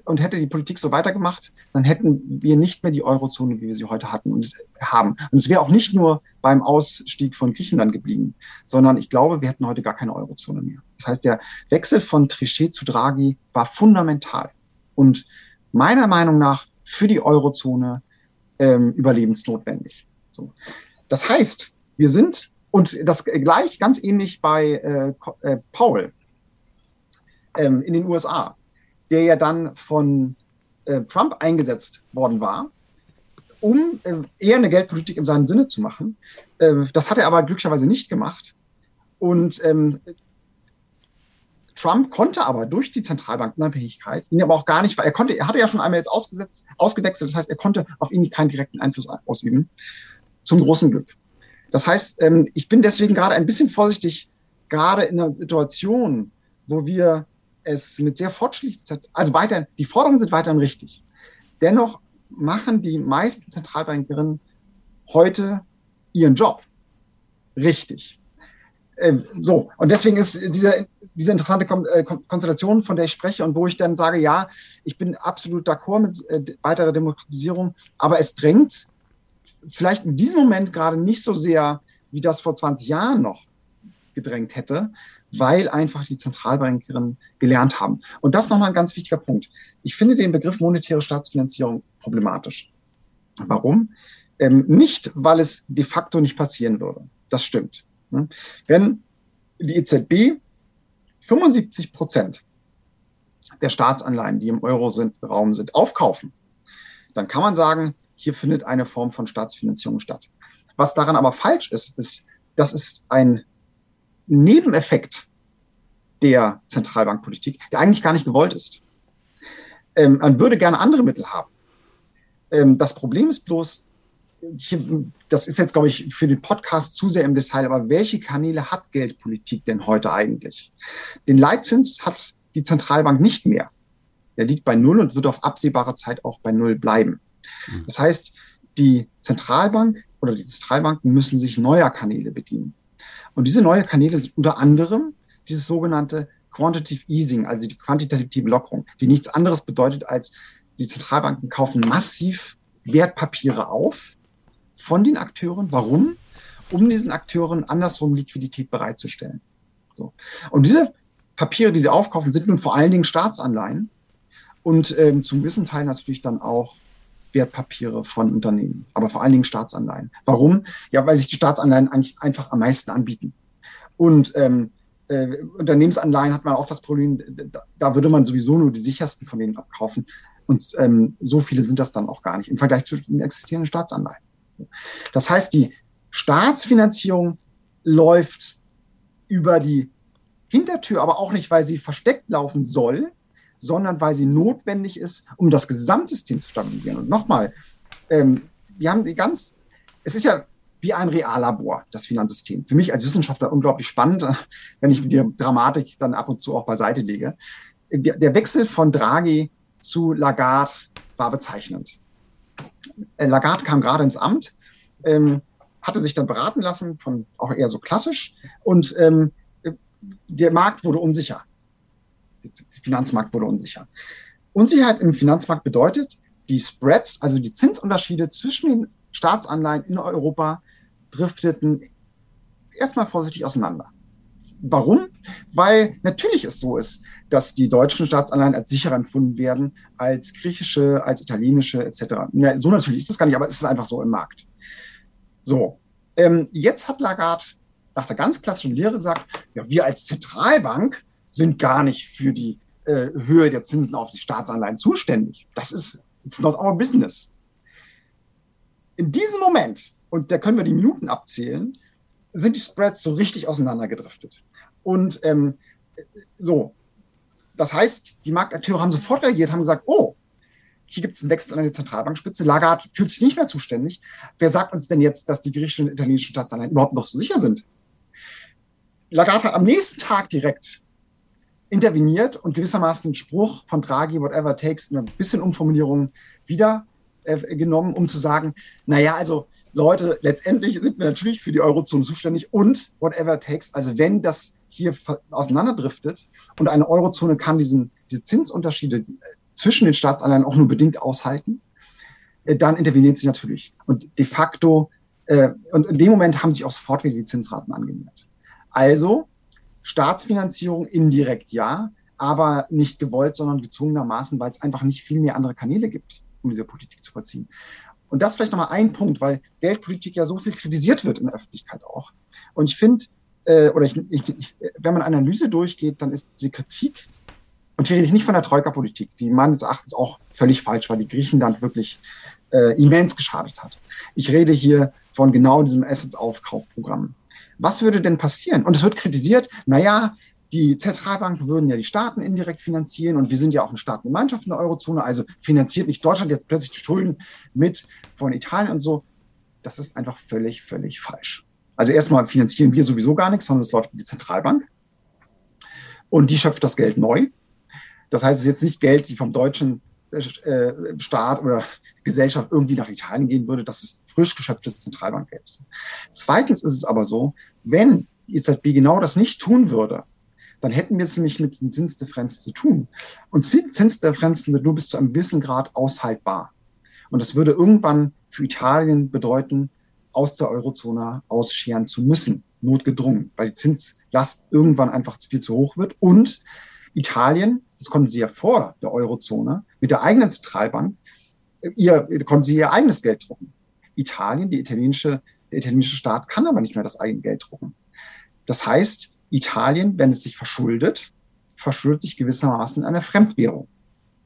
und hätte die Politik so weitergemacht, dann hätten wir nicht mehr die Eurozone, wie wir sie heute hatten und haben. Und es wäre auch nicht nur beim Ausstieg von Griechenland geblieben, sondern ich glaube, wir hätten heute gar keine Eurozone mehr. Das heißt, der Wechsel von Trichet zu Draghi war fundamental und meiner Meinung nach für die Eurozone ähm, überlebensnotwendig. So. Das heißt, wir sind, und das gleich ganz ähnlich bei äh, äh, Paul ähm, in den USA der ja dann von äh, Trump eingesetzt worden war, um äh, eher eine Geldpolitik in seinem Sinne zu machen. Äh, das hat er aber glücklicherweise nicht gemacht. Und ähm, Trump konnte aber durch die Zentralbankunabhängigkeit ihn aber auch gar nicht, er konnte, er hatte ja schon einmal jetzt ausgesetzt, ausgewechselt, das heißt, er konnte auf ihn keinen direkten Einfluss ausüben. Zum großen Glück. Das heißt, ähm, ich bin deswegen gerade ein bisschen vorsichtig, gerade in einer Situation, wo wir es mit sehr fortschrittlichen, also weiter, die Forderungen sind weiterhin richtig. Dennoch machen die meisten Zentralbankerinnen heute ihren Job richtig. Ähm, so, und deswegen ist diese, diese interessante Kon äh, Konstellation, von der ich spreche und wo ich dann sage, ja, ich bin absolut d'accord mit äh, weiterer Demokratisierung, aber es drängt vielleicht in diesem Moment gerade nicht so sehr, wie das vor 20 Jahren noch gedrängt hätte, weil einfach die Zentralbankerinnen gelernt haben. Und das nochmal ein ganz wichtiger Punkt. Ich finde den Begriff monetäre Staatsfinanzierung problematisch. Warum? Ähm, nicht, weil es de facto nicht passieren würde. Das stimmt. Ne? Wenn die EZB 75 Prozent der Staatsanleihen, die im Euro-Raum sind, aufkaufen, dann kann man sagen, hier findet eine Form von Staatsfinanzierung statt. Was daran aber falsch ist, ist, das ist ein Nebeneffekt der Zentralbankpolitik, der eigentlich gar nicht gewollt ist. Ähm, man würde gerne andere Mittel haben. Ähm, das Problem ist bloß, das ist jetzt, glaube ich, für den Podcast zu sehr im Detail, aber welche Kanäle hat Geldpolitik denn heute eigentlich? Den Leitzins hat die Zentralbank nicht mehr. Der liegt bei Null und wird auf absehbare Zeit auch bei Null bleiben. Mhm. Das heißt, die Zentralbank oder die Zentralbanken müssen sich neuer Kanäle bedienen. Und diese neuen Kanäle sind unter anderem dieses sogenannte Quantitative Easing, also die quantitative Lockerung, die nichts anderes bedeutet als die Zentralbanken kaufen massiv Wertpapiere auf von den Akteuren. Warum? Um diesen Akteuren andersrum Liquidität bereitzustellen. So. Und diese Papiere, die sie aufkaufen, sind nun vor allen Dingen Staatsanleihen und ähm, zum gewissen Teil natürlich dann auch Wertpapiere von Unternehmen, aber vor allen Dingen Staatsanleihen. Warum? Ja, weil sich die Staatsanleihen eigentlich einfach am meisten anbieten. Und ähm, äh, Unternehmensanleihen hat man auch das Problem, da, da, würde man sowieso nur die sichersten von denen abkaufen. Und ähm, so viele sind das dann auch gar nicht im Vergleich zu den existierenden Staatsanleihen. Das heißt, die Staatsfinanzierung läuft über die Hintertür, aber auch nicht, weil sie versteckt laufen soll, sondern weil sie notwendig ist, um das Gesamtsystem zu stabilisieren. Und nochmal, ähm, wir haben die ganz, es ist ja wie ein Reallabor, das Finanzsystem. Für mich als Wissenschaftler unglaublich spannend, wenn ich die Dramatik dann ab und zu auch beiseite lege. Der Wechsel von Draghi zu Lagarde war bezeichnend. Äh, Lagarde kam gerade ins Amt, ähm, hatte sich dann beraten lassen von auch eher so klassisch und ähm, der Markt wurde unsicher der Finanzmarkt wurde unsicher. Unsicherheit im Finanzmarkt bedeutet, die Spreads, also die Zinsunterschiede zwischen den Staatsanleihen in Europa, drifteten erstmal vorsichtig auseinander. Warum? Weil natürlich es so ist, dass die deutschen Staatsanleihen als sicherer empfunden werden als griechische, als italienische etc. Ja, so natürlich ist das gar nicht, aber es ist einfach so im Markt. So, ähm, jetzt hat Lagarde nach der ganz klassischen Lehre gesagt, ja, wir als Zentralbank sind gar nicht für die äh, Höhe der Zinsen auf die Staatsanleihen zuständig. Das ist it's not our business. In diesem Moment, und da können wir die Minuten abzählen, sind die Spreads so richtig auseinandergedriftet. Und ähm, so, das heißt, die Marktakteure haben sofort reagiert, haben gesagt, oh, hier gibt es einen Wechsel an der Zentralbankspitze. Lagarde fühlt sich nicht mehr zuständig. Wer sagt uns denn jetzt, dass die griechischen und italienischen Staatsanleihen überhaupt noch so sicher sind? Lagarde hat am nächsten Tag direkt interveniert und gewissermaßen den Spruch von Draghi, whatever takes, in ein bisschen Umformulierung wieder äh, genommen, um zu sagen, naja, also Leute, letztendlich sind wir natürlich für die Eurozone zuständig und whatever takes, also wenn das hier auseinanderdriftet und eine Eurozone kann diesen, diese Zinsunterschiede zwischen den Staatsanleihen auch nur bedingt aushalten, äh, dann interveniert sie natürlich. Und de facto, äh, und in dem Moment haben sich auch sofort wieder die Zinsraten angenähert. Also Staatsfinanzierung indirekt ja, aber nicht gewollt, sondern gezwungenermaßen, weil es einfach nicht viel mehr andere Kanäle gibt, um diese Politik zu vollziehen. Und das vielleicht nochmal ein Punkt, weil Geldpolitik ja so viel kritisiert wird in der Öffentlichkeit auch. Und ich finde, äh, oder ich, ich, ich, wenn man Analyse durchgeht, dann ist die Kritik, und hier rede ich nicht von der Troika-Politik, die meines Erachtens auch völlig falsch war, die Griechenland wirklich äh, immens geschadet hat. Ich rede hier von genau diesem Assets-Aufkaufprogramm. Was würde denn passieren? Und es wird kritisiert, naja, die Zentralbanken würden ja die Staaten indirekt finanzieren und wir sind ja auch eine Staatengemeinschaft in der Eurozone, also finanziert nicht Deutschland jetzt plötzlich die Schulden mit von Italien und so. Das ist einfach völlig, völlig falsch. Also erstmal finanzieren wir sowieso gar nichts, sondern es läuft in die Zentralbank und die schöpft das Geld neu. Das heißt, es ist jetzt nicht Geld, die vom deutschen äh, Staat oder Gesellschaft irgendwie nach Italien gehen würde. Das ist frisch geschöpftes Zentralbankgeld. Zweitens ist es aber so, wenn die EZB genau das nicht tun würde, dann hätten wir es nämlich mit den Zinsdifferenzen zu tun. Und Zinsdifferenzen sind nur bis zu einem gewissen Grad aushaltbar. Und das würde irgendwann für Italien bedeuten, aus der Eurozone ausscheren zu müssen, notgedrungen, weil die Zinslast irgendwann einfach viel zu hoch wird. Und Italien, das konnten sie ja vor der Eurozone, mit der eigenen Zentralbank, ihr, konnten sie ihr eigenes Geld drucken. Italien, die italienische, der italienische Staat kann aber nicht mehr das eigene Geld drucken. Das heißt, Italien, wenn es sich verschuldet, verschuldet sich gewissermaßen in einer Fremdwährung.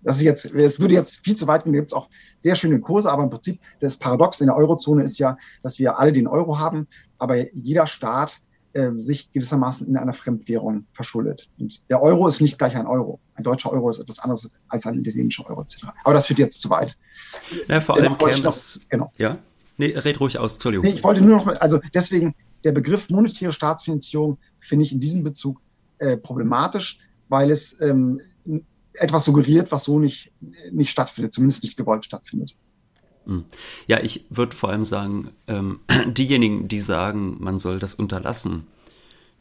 Das ist jetzt, es würde jetzt viel zu weit gehen, da gibt es auch sehr schöne Kurse, aber im Prinzip das Paradox in der Eurozone ist ja, dass wir alle den Euro haben, aber jeder Staat äh, sich gewissermaßen in einer Fremdwährung verschuldet. Und der Euro ist nicht gleich ein Euro. Ein deutscher Euro ist etwas anderes als ein italienischer Euro etc. Aber das führt jetzt zu weit. Ja, vor allem käme es, genau. Ja? Nee, red ruhig aus, Entschuldigung. Nee, ich wollte nur noch, also deswegen, der Begriff monetäre Staatsfinanzierung finde ich in diesem Bezug äh, problematisch, weil es ähm, etwas suggeriert, was so nicht, nicht stattfindet, zumindest nicht gewollt stattfindet. Hm. Ja, ich würde vor allem sagen, ähm, diejenigen, die sagen, man soll das unterlassen,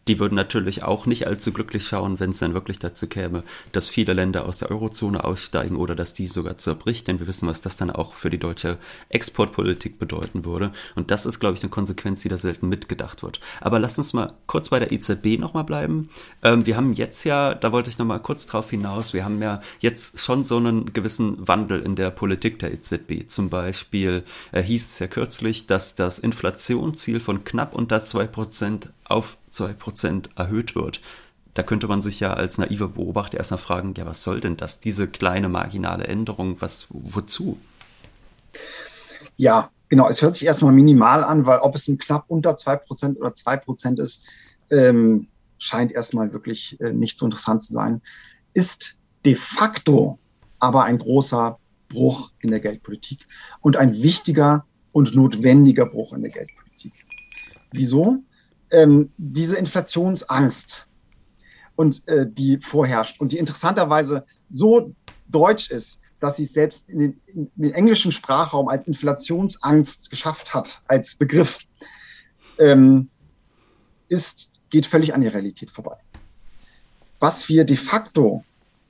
die würden natürlich auch nicht allzu glücklich schauen, wenn es dann wirklich dazu käme, dass viele Länder aus der Eurozone aussteigen oder dass die sogar zerbricht, denn wir wissen, was das dann auch für die deutsche Exportpolitik bedeuten würde. Und das ist, glaube ich, eine Konsequenz, die da selten mitgedacht wird. Aber lass uns mal kurz bei der EZB nochmal bleiben. Ähm, wir haben jetzt ja, da wollte ich nochmal kurz drauf hinaus, wir haben ja jetzt schon so einen gewissen Wandel in der Politik der EZB. Zum Beispiel äh, hieß es ja kürzlich, dass das Inflationsziel von knapp unter zwei Prozent auf 2% erhöht wird. Da könnte man sich ja als naiver Beobachter erstmal fragen, ja, was soll denn das? Diese kleine marginale Änderung, was, wozu? Ja, genau. Es hört sich erstmal minimal an, weil ob es ein knapp unter 2% oder 2% ist, ähm, scheint erstmal wirklich äh, nicht so interessant zu sein. Ist de facto aber ein großer Bruch in der Geldpolitik und ein wichtiger und notwendiger Bruch in der Geldpolitik. Wieso? Ähm, diese Inflationsangst und äh, die vorherrscht und die interessanterweise so deutsch ist, dass sie es selbst in den, in den, englischen Sprachraum als Inflationsangst geschafft hat, als Begriff, ähm, ist, geht völlig an die Realität vorbei. Was wir de facto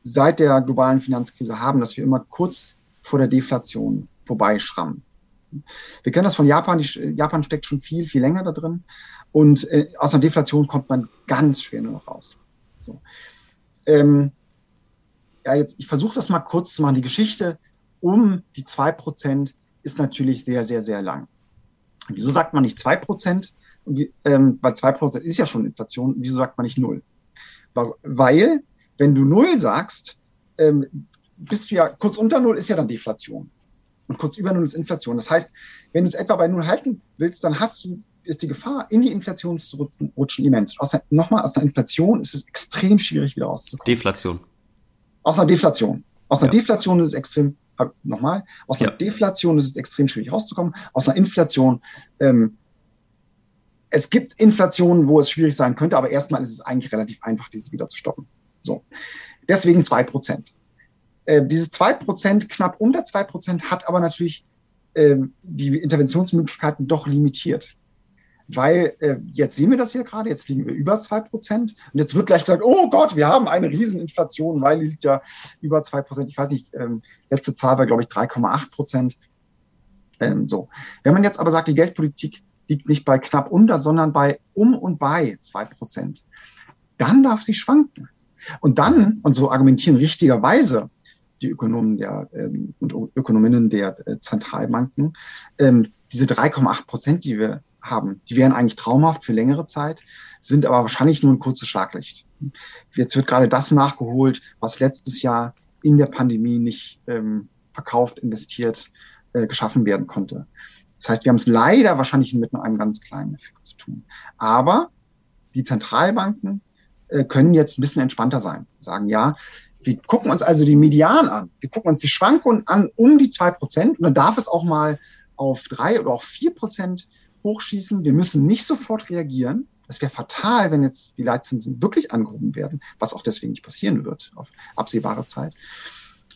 seit der globalen Finanzkrise haben, dass wir immer kurz vor der Deflation vorbeischrammen. Wir kennen das von Japan. Die, Japan steckt schon viel, viel länger da drin. Und äh, aus einer Deflation kommt man ganz schwer nur noch raus. So. Ähm, ja, jetzt, ich versuche das mal kurz zu machen. Die Geschichte um die 2% ist natürlich sehr, sehr, sehr lang. Wieso sagt man nicht 2%? Wie, ähm, weil 2% ist ja schon Inflation. Wieso sagt man nicht 0? Weil, wenn du 0 sagst, ähm, bist du ja kurz unter 0 ist ja dann Deflation. Und kurz über 0 ist Inflation. Das heißt, wenn du es etwa bei 0 halten willst, dann hast du ist die Gefahr, in die Inflation zu rutschen, rutschen immens. Nochmal, aus der Inflation ist es extrem schwierig, wieder rauszukommen. Deflation. Aus einer Deflation. Aus einer ja. Deflation ist es extrem, nochmal, aus einer ja. Deflation ist es extrem schwierig rauszukommen. Aus einer Inflation, ähm, es gibt Inflationen, wo es schwierig sein könnte, aber erstmal ist es eigentlich relativ einfach, diese wieder zu stoppen. So. Deswegen zwei Prozent. Äh, diese zwei Prozent, knapp unter zwei Prozent, hat aber natürlich äh, die Interventionsmöglichkeiten doch limitiert. Weil äh, jetzt sehen wir das hier gerade, jetzt liegen wir über zwei Prozent und jetzt wird gleich gesagt, oh Gott, wir haben eine Rieseninflation, weil die liegt ja über zwei Prozent. Ich weiß nicht, ähm, letzte Zahl war, glaube ich, 3,8 Prozent. Ähm, so. Wenn man jetzt aber sagt, die Geldpolitik liegt nicht bei knapp unter, sondern bei um und bei zwei Prozent, dann darf sie schwanken. Und dann, und so argumentieren richtigerweise die Ökonomen der, ähm, und Ökonominnen der äh, Zentralbanken, ähm, diese 3,8 Prozent, die wir haben, die wären eigentlich traumhaft für längere Zeit, sind aber wahrscheinlich nur ein kurzes Schlaglicht. Jetzt wird gerade das nachgeholt, was letztes Jahr in der Pandemie nicht ähm, verkauft, investiert, äh, geschaffen werden konnte. Das heißt, wir haben es leider wahrscheinlich mit nur einem ganz kleinen Effekt zu tun. Aber die Zentralbanken äh, können jetzt ein bisschen entspannter sein. Sagen, ja, wir gucken uns also die Median an. Wir gucken uns die Schwankungen an um die zwei Prozent und dann darf es auch mal auf drei oder auch vier Prozent hochschießen. Wir müssen nicht sofort reagieren. Das wäre fatal, wenn jetzt die Leitzinsen wirklich angehoben werden, was auch deswegen nicht passieren wird auf absehbare Zeit.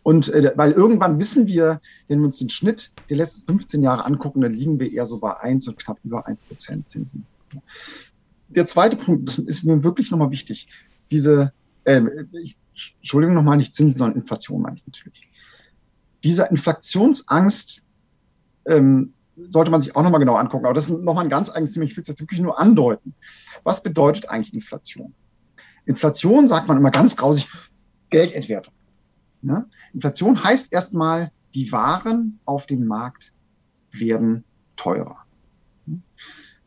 Und äh, weil irgendwann wissen wir, wenn wir uns den Schnitt der letzten 15 Jahre angucken, dann liegen wir eher so bei eins und knapp über ein Prozent Zinsen der zweite Punkt ist mir wirklich nochmal wichtig. Diese, äh, ich, Entschuldigung nochmal, nicht Zinsen, sondern Inflation meine ich natürlich. Diese Inflationsangst ähm, sollte man sich auch nochmal genau angucken. Aber das ist nochmal ein ganz eigenes Thema. Ich will es jetzt wirklich nur andeuten. Was bedeutet eigentlich Inflation? Inflation sagt man immer ganz grausig, Geldentwertung. Ja? Inflation heißt erstmal, die Waren auf dem Markt werden teurer.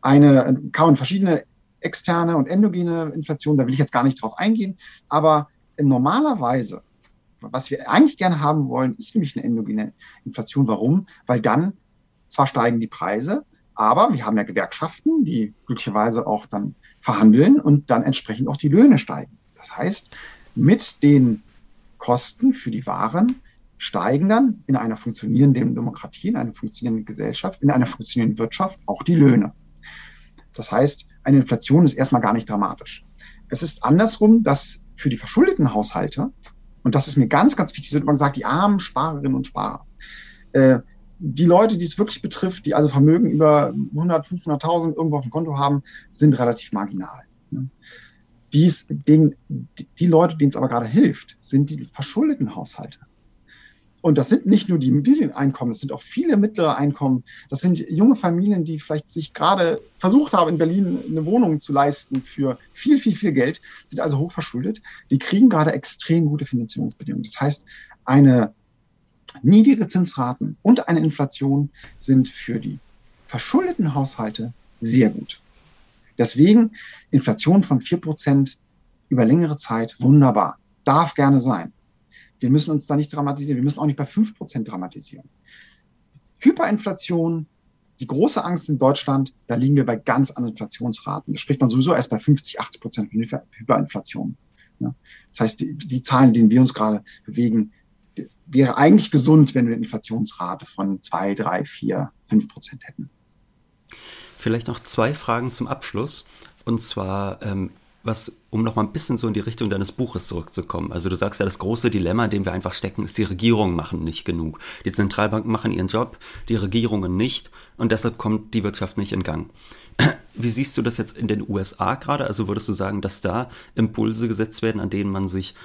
Eine, kann man verschiedene externe und endogene Inflation, da will ich jetzt gar nicht drauf eingehen, aber normalerweise, was wir eigentlich gerne haben wollen, ist nämlich eine endogene Inflation. Warum? Weil dann zwar steigen die Preise, aber wir haben ja Gewerkschaften, die glücklicherweise auch dann verhandeln und dann entsprechend auch die Löhne steigen. Das heißt, mit den Kosten für die Waren steigen dann in einer funktionierenden Demokratie, in einer funktionierenden Gesellschaft, in einer funktionierenden Wirtschaft auch die Löhne. Das heißt, eine Inflation ist erstmal gar nicht dramatisch. Es ist andersrum, dass für die verschuldeten Haushalte, und das ist mir ganz, ganz wichtig, wird man gesagt, die armen Sparerinnen und Sparer, äh, die Leute, die es wirklich betrifft, die also Vermögen über 100, 500.000 irgendwo auf dem Konto haben, sind relativ marginal. Ne? Dies, den, die Leute, denen es aber gerade hilft, sind die verschuldeten Haushalte. Und das sind nicht nur die Medieneinkommen, es sind auch viele mittlere Einkommen. Das sind junge Familien, die vielleicht sich gerade versucht haben, in Berlin eine Wohnung zu leisten für viel, viel, viel Geld, sind also hochverschuldet. Die kriegen gerade extrem gute Finanzierungsbedingungen. Das heißt, eine niedrige Zinsraten und eine Inflation sind für die verschuldeten Haushalte sehr gut. Deswegen Inflation von vier Prozent über längere Zeit wunderbar. Darf gerne sein. Wir müssen uns da nicht dramatisieren. Wir müssen auch nicht bei fünf Prozent dramatisieren. Hyperinflation, die große Angst in Deutschland, da liegen wir bei ganz anderen Inflationsraten. Da spricht man sowieso erst bei 50, 80 Prozent Hyperinflation. Das heißt, die, die Zahlen, denen wir uns gerade bewegen, wäre eigentlich gesund, wenn wir eine Inflationsrate von zwei, drei, vier, fünf Prozent hätten. Vielleicht noch zwei Fragen zum Abschluss. Und zwar, ähm, was, um noch mal ein bisschen so in die Richtung deines Buches zurückzukommen. Also du sagst ja, das große Dilemma, in dem wir einfach stecken, ist, die Regierungen machen nicht genug. Die Zentralbanken machen ihren Job, die Regierungen nicht und deshalb kommt die Wirtschaft nicht in Gang. Wie siehst du das jetzt in den USA gerade? Also würdest du sagen, dass da Impulse gesetzt werden, an denen man sich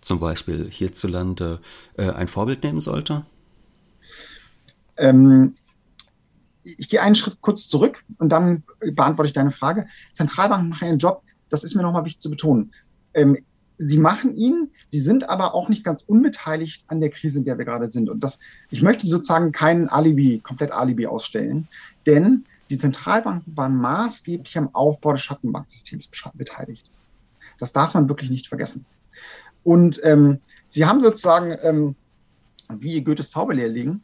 zum Beispiel hierzulande äh, ein Vorbild nehmen sollte? Ähm, ich gehe einen Schritt kurz zurück und dann beantworte ich deine Frage. Zentralbanken machen ihren Job das ist mir nochmal wichtig zu betonen. Ähm, sie machen ihn, sie sind aber auch nicht ganz unbeteiligt an der Krise, in der wir gerade sind. Und das, ich möchte sozusagen kein Alibi, komplett Alibi ausstellen, denn die Zentralbanken waren maßgeblich am Aufbau des Schattenbanksystems beteiligt. Das darf man wirklich nicht vergessen. Und ähm, sie haben sozusagen, ähm, wie Goethes Zauberlehrling,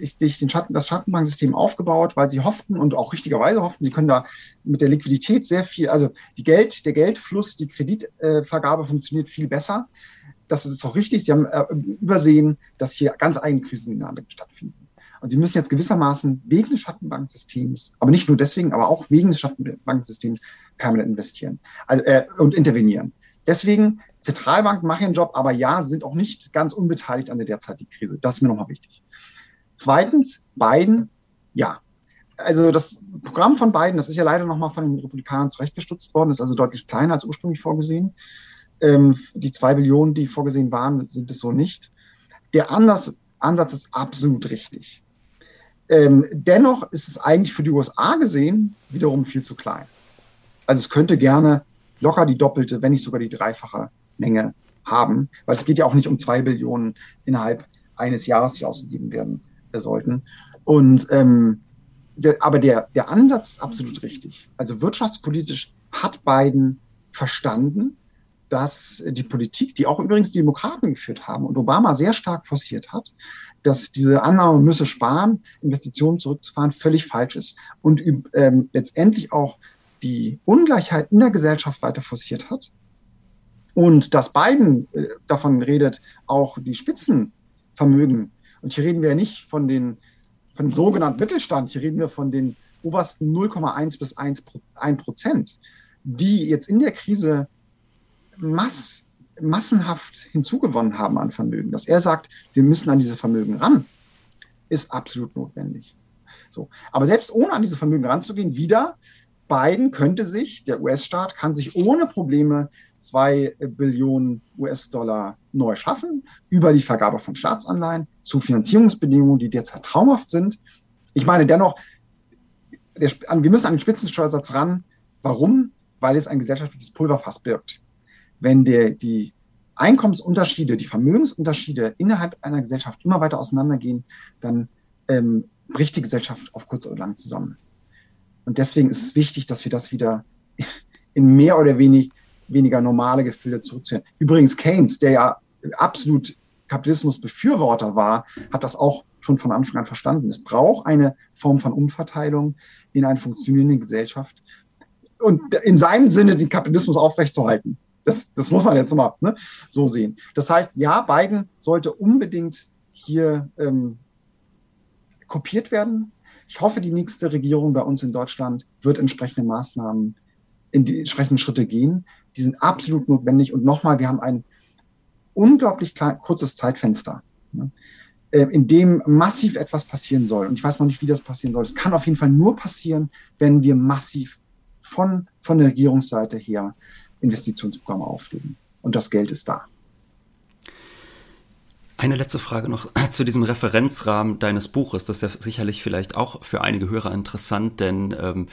sich den Schatten, das Schattenbanksystem aufgebaut, weil sie hofften und auch richtigerweise hofften, sie können da mit der Liquidität sehr viel, also die Geld, der Geldfluss, die Kreditvergabe funktioniert viel besser. Das ist auch richtig. Sie haben äh, übersehen, dass hier ganz eigene Krisendynamiken stattfinden. Und sie müssen jetzt gewissermaßen wegen des Schattenbanksystems, aber nicht nur deswegen, aber auch wegen des Schattenbanksystems permanent investieren also, äh, und intervenieren. Deswegen Zentralbanken machen ihren Job, aber ja, sind auch nicht ganz unbeteiligt an der derzeitigen Krise. Das ist mir nochmal wichtig. Zweitens, Biden, ja. Also das Programm von Biden, das ist ja leider nochmal von den Republikanern zurechtgestutzt worden, ist also deutlich kleiner als ursprünglich vorgesehen. Ähm, die zwei Billionen, die vorgesehen waren, sind es so nicht. Der Ansatz, Ansatz ist absolut richtig. Ähm, dennoch ist es eigentlich für die USA gesehen wiederum viel zu klein. Also es könnte gerne locker die doppelte, wenn nicht sogar die dreifache Menge haben, weil es geht ja auch nicht um zwei Billionen innerhalb eines Jahres, die ausgegeben werden sollten. Und ähm, der, aber der, der Ansatz ist absolut richtig. Also wirtschaftspolitisch hat Biden verstanden, dass die Politik, die auch übrigens die Demokraten geführt haben und Obama sehr stark forciert hat, dass diese Annahme müsse sparen, Investitionen zurückzufahren, völlig falsch ist und ähm, letztendlich auch die Ungleichheit in der Gesellschaft weiter forciert hat. Und dass Biden äh, davon redet, auch die Spitzenvermögen, und hier reden wir ja nicht von den von dem sogenannten Mittelstand, hier reden wir von den obersten 0,1 bis 1 Prozent, die jetzt in der Krise mass, massenhaft hinzugewonnen haben an Vermögen. Dass er sagt, wir müssen an diese Vermögen ran, ist absolut notwendig. So. Aber selbst ohne an diese Vermögen ranzugehen, wieder, Biden könnte sich, der US-Staat kann sich ohne Probleme zwei Billionen US-Dollar neu schaffen über die Vergabe von Staatsanleihen zu Finanzierungsbedingungen, die derzeit traumhaft sind. Ich meine dennoch, der, wir müssen an den Spitzensteuersatz ran. Warum? Weil es ein gesellschaftliches Pulverfass birgt. Wenn der, die Einkommensunterschiede, die Vermögensunterschiede innerhalb einer Gesellschaft immer weiter auseinandergehen, dann ähm, bricht die Gesellschaft auf kurz oder lang zusammen. Und deswegen ist es wichtig, dass wir das wieder in mehr oder wenig, weniger normale Gefühle zurückziehen. Übrigens Keynes, der ja absolut Kapitalismusbefürworter war, hat das auch schon von Anfang an verstanden. Es braucht eine Form von Umverteilung in einer funktionierenden Gesellschaft und in seinem Sinne den Kapitalismus aufrechtzuerhalten. Das, das muss man jetzt mal ne, so sehen. Das heißt, ja, Biden sollte unbedingt hier ähm, kopiert werden. Ich hoffe, die nächste Regierung bei uns in Deutschland wird entsprechende Maßnahmen in die entsprechenden Schritte gehen. Die sind absolut notwendig. Und nochmal, wir haben ein unglaublich klein, kurzes Zeitfenster, ne, äh, in dem massiv etwas passieren soll. Und ich weiß noch nicht, wie das passieren soll. Es kann auf jeden Fall nur passieren, wenn wir massiv von, von der Regierungsseite her Investitionsprogramme auflegen. Und das Geld ist da. Eine letzte Frage noch zu diesem Referenzrahmen deines Buches. Das ist ja sicherlich vielleicht auch für einige Hörer interessant, denn ähm,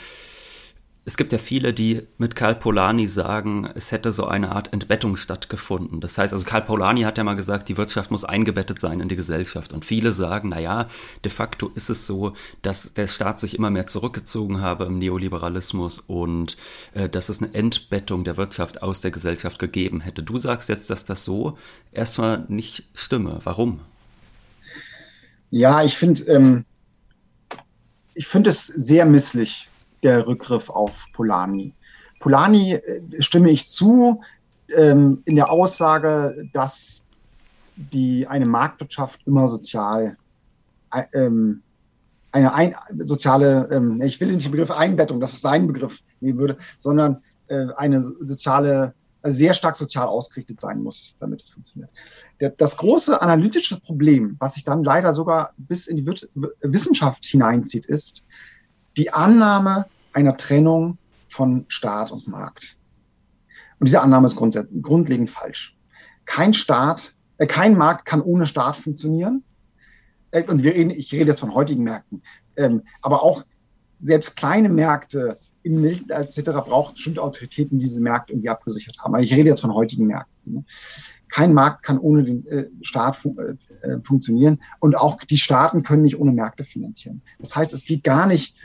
es gibt ja viele, die mit Karl Polanyi sagen, es hätte so eine Art Entbettung stattgefunden. Das heißt, also Karl Polanyi hat ja mal gesagt, die Wirtschaft muss eingebettet sein in die Gesellschaft. Und viele sagen, na ja, de facto ist es so, dass der Staat sich immer mehr zurückgezogen habe im Neoliberalismus und äh, dass es eine Entbettung der Wirtschaft aus der Gesellschaft gegeben hätte. Du sagst jetzt, dass das so erstmal nicht stimme. Warum? Ja, ich finde, ähm, ich finde es sehr misslich, der Rückgriff auf Polanyi. Polanyi äh, stimme ich zu ähm, in der Aussage, dass die, eine Marktwirtschaft immer sozial äh, ähm, eine ein, soziale, ähm, ich will nicht den Begriff Einbettung, das ist sein Begriff nehmen würde, sondern äh, eine soziale, also sehr stark sozial ausgerichtet sein muss, damit es funktioniert. Der, das große analytische Problem, was sich dann leider sogar bis in die Wissenschaft hineinzieht, ist die Annahme, einer Trennung von Staat und Markt. Und diese Annahme ist grundlegend falsch. Kein Staat, äh, kein Markt kann ohne Staat funktionieren. Äh, und wir reden, ich rede jetzt von heutigen Märkten. Ähm, aber auch selbst kleine Märkte im Milch etc. braucht bestimmte Autoritäten, die diese Märkte irgendwie abgesichert haben. Aber ich rede jetzt von heutigen Märkten. Ne? Kein Markt kann ohne den äh, Staat fun äh, äh, funktionieren und auch die Staaten können nicht ohne Märkte finanzieren. Das heißt, es geht gar nicht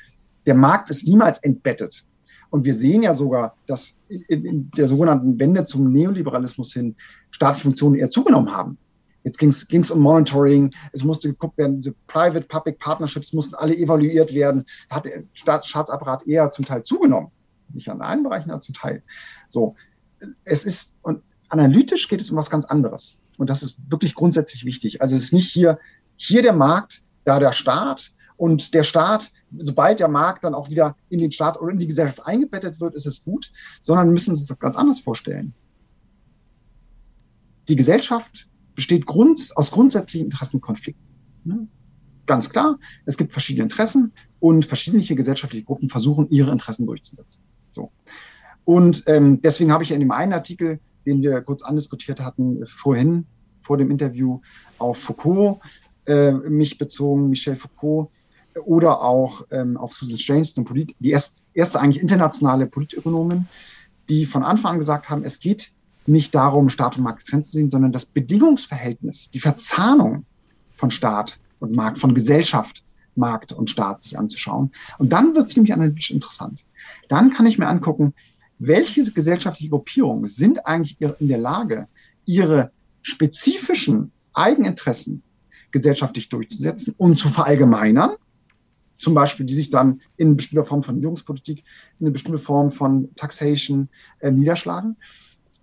der Markt ist niemals entbettet. Und wir sehen ja sogar, dass in der sogenannten Wende zum Neoliberalismus hin staatliche Funktionen eher zugenommen haben. Jetzt ging es um Monitoring, es musste geguckt werden, diese Private-Public Partnerships mussten alle evaluiert werden. Hat der Staat, Staatsapparat eher zum Teil zugenommen. Nicht an allen Bereichen, aber zum Teil. So, es ist, und analytisch geht es um was ganz anderes. Und das ist wirklich grundsätzlich wichtig. Also es ist nicht hier, hier der Markt, da der Staat, und der Staat, sobald der Markt dann auch wieder in den Staat oder in die Gesellschaft eingebettet wird, ist es gut, sondern müssen Sie es doch ganz anders vorstellen. die Gesellschaft besteht Grund, aus grundsätzlichen Interessenkonflikten. Ne? Ganz klar, es gibt verschiedene Interessen und verschiedene gesellschaftliche Gruppen versuchen, ihre Interessen durchzusetzen. So. Und ähm, deswegen habe ich in dem einen Artikel, den wir kurz andiskutiert hatten, vorhin, vor dem Interview, auf Foucault äh, mich bezogen, Michel Foucault, oder auch ähm, auf Susan Strange, die erst, erste eigentlich internationale Politökonomin, die von Anfang an gesagt haben, es geht nicht darum, Staat und Markt getrennt zu sehen, sondern das Bedingungsverhältnis, die Verzahnung von Staat und Markt, von Gesellschaft, Markt und Staat sich anzuschauen. Und dann wird es nämlich analytisch interessant. Dann kann ich mir angucken, welche gesellschaftliche Gruppierungen sind eigentlich in der Lage, ihre spezifischen Eigeninteressen gesellschaftlich durchzusetzen und zu verallgemeinern zum Beispiel, die sich dann in bestimmter Form von Regierungspolitik, in eine bestimmte Form von Taxation äh, niederschlagen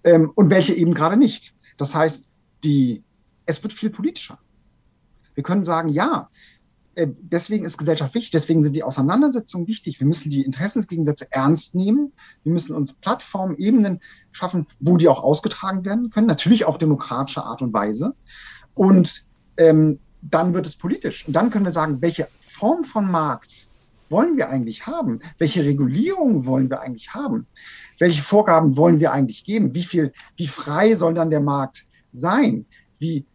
ähm, und welche eben gerade nicht. Das heißt, die, es wird viel politischer. Wir können sagen, ja, äh, deswegen ist Gesellschaft wichtig, deswegen sind die Auseinandersetzungen wichtig. Wir müssen die Interessensgegensätze ernst nehmen. Wir müssen uns Plattformen, Ebenen schaffen, wo die auch ausgetragen werden können, natürlich auf demokratische Art und Weise. Und ähm, dann wird es politisch. Und dann können wir sagen, welche Form von Markt wollen wir eigentlich haben? Welche Regulierung wollen wir eigentlich haben? Welche Vorgaben wollen wir eigentlich geben? Wie viel, wie frei soll dann der Markt sein? Wie,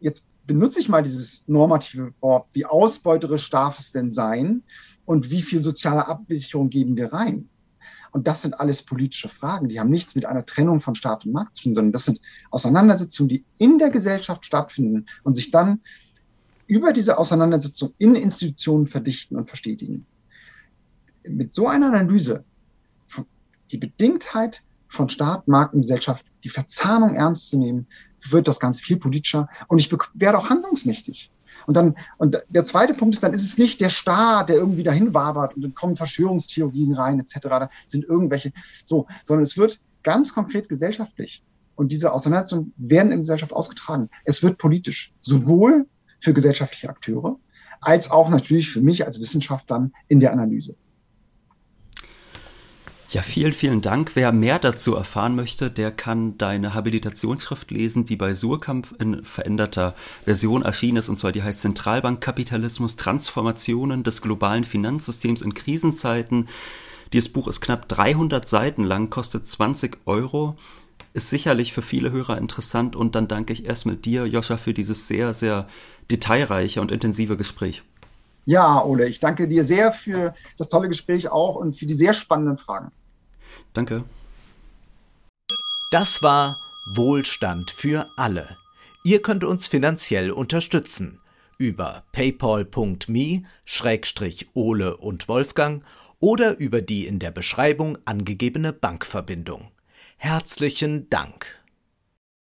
jetzt benutze ich mal dieses normative Wort, wie ausbeuterisch darf es denn sein? Und wie viel soziale Absicherung geben wir rein? Und das sind alles politische Fragen, die haben nichts mit einer Trennung von Staat und Markt zu tun, sondern das sind Auseinandersetzungen, die in der Gesellschaft stattfinden und sich dann über diese Auseinandersetzung in Institutionen verdichten und verstetigen. Mit so einer Analyse, die Bedingtheit von Staat, Markt und Gesellschaft, die Verzahnung ernst zu nehmen, wird das Ganze viel politischer und ich werde auch handlungsmächtig. Und dann, und der zweite Punkt ist, dann ist es nicht der Staat, der irgendwie dahin wabert und dann kommen Verschwörungstheorien rein, etc. Da sind irgendwelche, so, sondern es wird ganz konkret gesellschaftlich. Und diese Auseinandersetzungen werden in Gesellschaft ausgetragen. Es wird politisch. Sowohl für gesellschaftliche Akteure, als auch natürlich für mich als Wissenschaftler in der Analyse. Ja, vielen, vielen Dank. Wer mehr dazu erfahren möchte, der kann deine Habilitationsschrift lesen, die bei Surkamp in veränderter Version erschienen ist, und zwar die heißt Zentralbankkapitalismus, Transformationen des globalen Finanzsystems in Krisenzeiten. Dieses Buch ist knapp 300 Seiten lang, kostet 20 Euro ist sicherlich für viele Hörer interessant und dann danke ich erstmal dir, Joscha, für dieses sehr, sehr detailreiche und intensive Gespräch. Ja, Ole, ich danke dir sehr für das tolle Gespräch auch und für die sehr spannenden Fragen. Danke. Das war Wohlstand für alle. Ihr könnt uns finanziell unterstützen über paypal.me-ole und Wolfgang oder über die in der Beschreibung angegebene Bankverbindung. Herzlichen Dank.